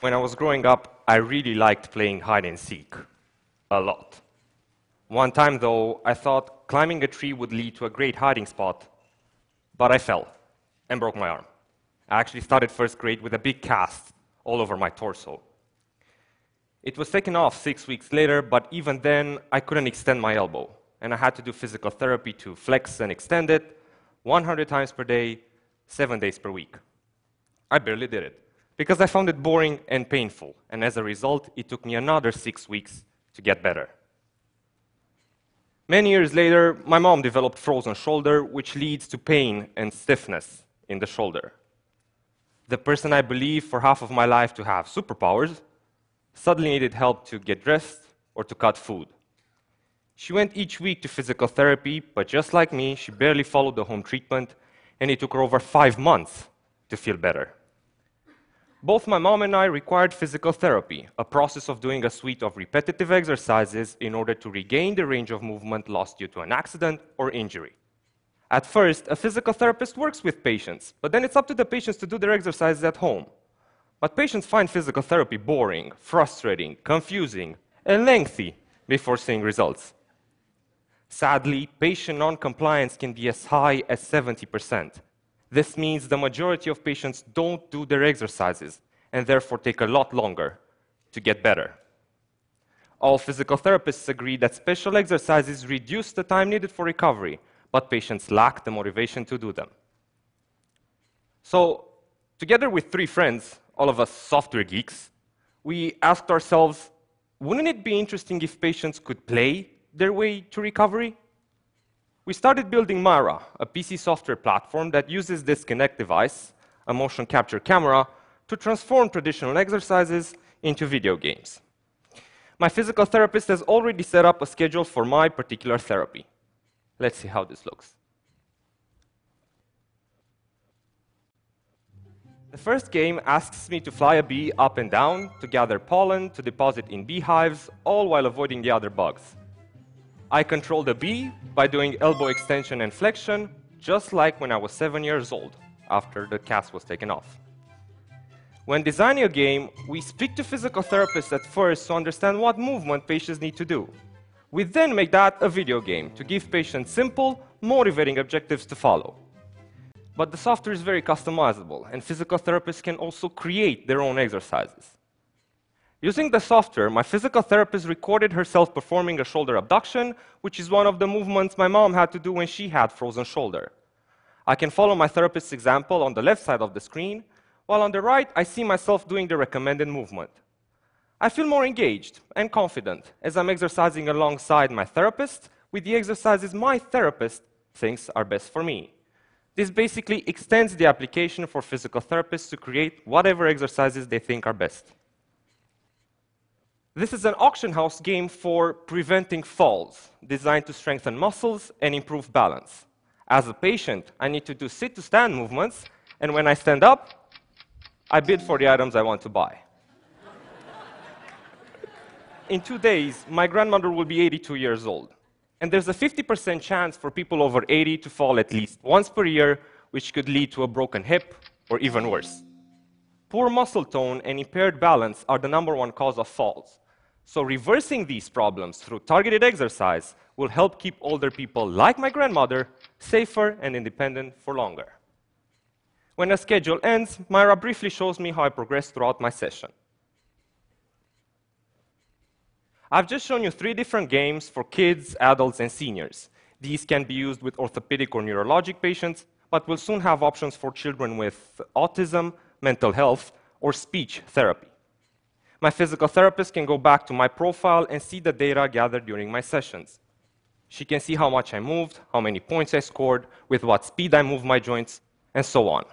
when I was growing up, I really liked playing hide and seek. A lot. One time, though, I thought climbing a tree would lead to a great hiding spot, but I fell and broke my arm. I actually started first grade with a big cast all over my torso. It was taken off six weeks later, but even then, I couldn't extend my elbow, and I had to do physical therapy to flex and extend it 100 times per day, seven days per week. I barely did it because I found it boring and painful, and as a result, it took me another six weeks to get better. Many years later, my mom developed frozen shoulder, which leads to pain and stiffness in the shoulder. The person I believed for half of my life to have superpowers suddenly needed help to get dressed or to cut food. She went each week to physical therapy, but just like me, she barely followed the home treatment, and it took her over five months to feel better. Both my mom and I required physical therapy, a process of doing a suite of repetitive exercises in order to regain the range of movement lost due to an accident or injury. At first, a physical therapist works with patients, but then it's up to the patients to do their exercises at home. But patients find physical therapy boring, frustrating, confusing, and lengthy before seeing results. Sadly, patient non-compliance can be as high as 70%. This means the majority of patients don't do their exercises and therefore take a lot longer to get better. All physical therapists agree that special exercises reduce the time needed for recovery, but patients lack the motivation to do them. So, together with three friends, all of us software geeks, we asked ourselves wouldn't it be interesting if patients could play their way to recovery? We started building MIRA, a PC software platform that uses this Kinect device, a motion capture camera, to transform traditional exercises into video games. My physical therapist has already set up a schedule for my particular therapy. Let's see how this looks. The first game asks me to fly a bee up and down to gather pollen to deposit in beehives, all while avoiding the other bugs. I control the bee by doing elbow extension and flexion, just like when I was seven years old, after the cast was taken off. When designing a game, we speak to physical therapists at first to understand what movement patients need to do. We then make that a video game to give patients simple, motivating objectives to follow. But the software is very customizable, and physical therapists can also create their own exercises. Using the software, my physical therapist recorded herself performing a shoulder abduction, which is one of the movements my mom had to do when she had frozen shoulder. I can follow my therapist's example on the left side of the screen, while on the right, I see myself doing the recommended movement. I feel more engaged and confident as I'm exercising alongside my therapist with the exercises my therapist thinks are best for me. This basically extends the application for physical therapists to create whatever exercises they think are best. This is an auction house game for preventing falls, designed to strengthen muscles and improve balance. As a patient, I need to do sit to stand movements, and when I stand up, I bid for the items I want to buy. In two days, my grandmother will be 82 years old. And there's a 50% chance for people over 80 to fall at least once per year, which could lead to a broken hip or even worse. Poor muscle tone and impaired balance are the number one cause of falls. So, reversing these problems through targeted exercise will help keep older people like my grandmother safer and independent for longer. When a schedule ends, MIRA briefly shows me how I progressed throughout my session. I've just shown you three different games for kids, adults, and seniors. These can be used with orthopedic or neurologic patients, but we'll soon have options for children with autism, mental health, or speech therapy. My physical therapist can go back to my profile and see the data gathered during my sessions. She can see how much I moved, how many points I scored, with what speed I moved my joints, and so on.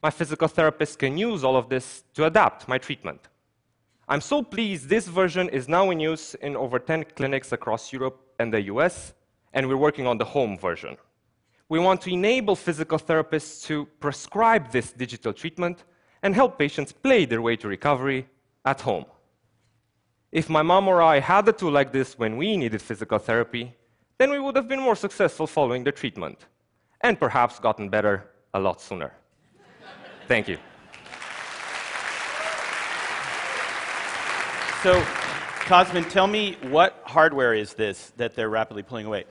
My physical therapist can use all of this to adapt my treatment. I'm so pleased this version is now in use in over 10 clinics across Europe and the US, and we're working on the home version. We want to enable physical therapists to prescribe this digital treatment and help patients play their way to recovery at home. If my mom or I had a tool like this when we needed physical therapy, then we would have been more successful following the treatment and perhaps gotten better a lot sooner. Thank you. So, Cosmin, tell me what hardware is this that they're rapidly pulling away?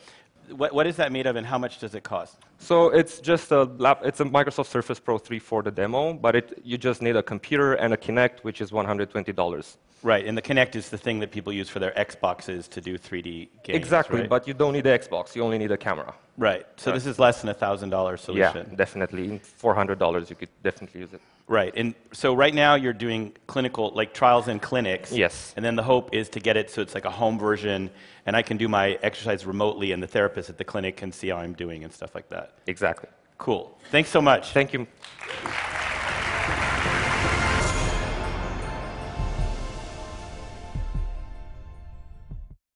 What, what is that made of, and how much does it cost? So it's just a lap, it's a Microsoft Surface Pro 3 for the demo, but it, you just need a computer and a Kinect, which is $120. Right, and the Kinect is the thing that people use for their Xboxes to do 3D games. exactly, right? but you don't need the Xbox, you only need a camera. Right. So this is less than a thousand dollar solution. Yeah, definitely. $400, you could definitely use it. Right, and so right now you're doing clinical, like trials in clinics. Yes. And then the hope is to get it so it's like a home version, and I can do my exercise remotely, and the therapist at the clinic can see how I'm doing and stuff like that. Exactly. Cool. Thanks so much. Thank you.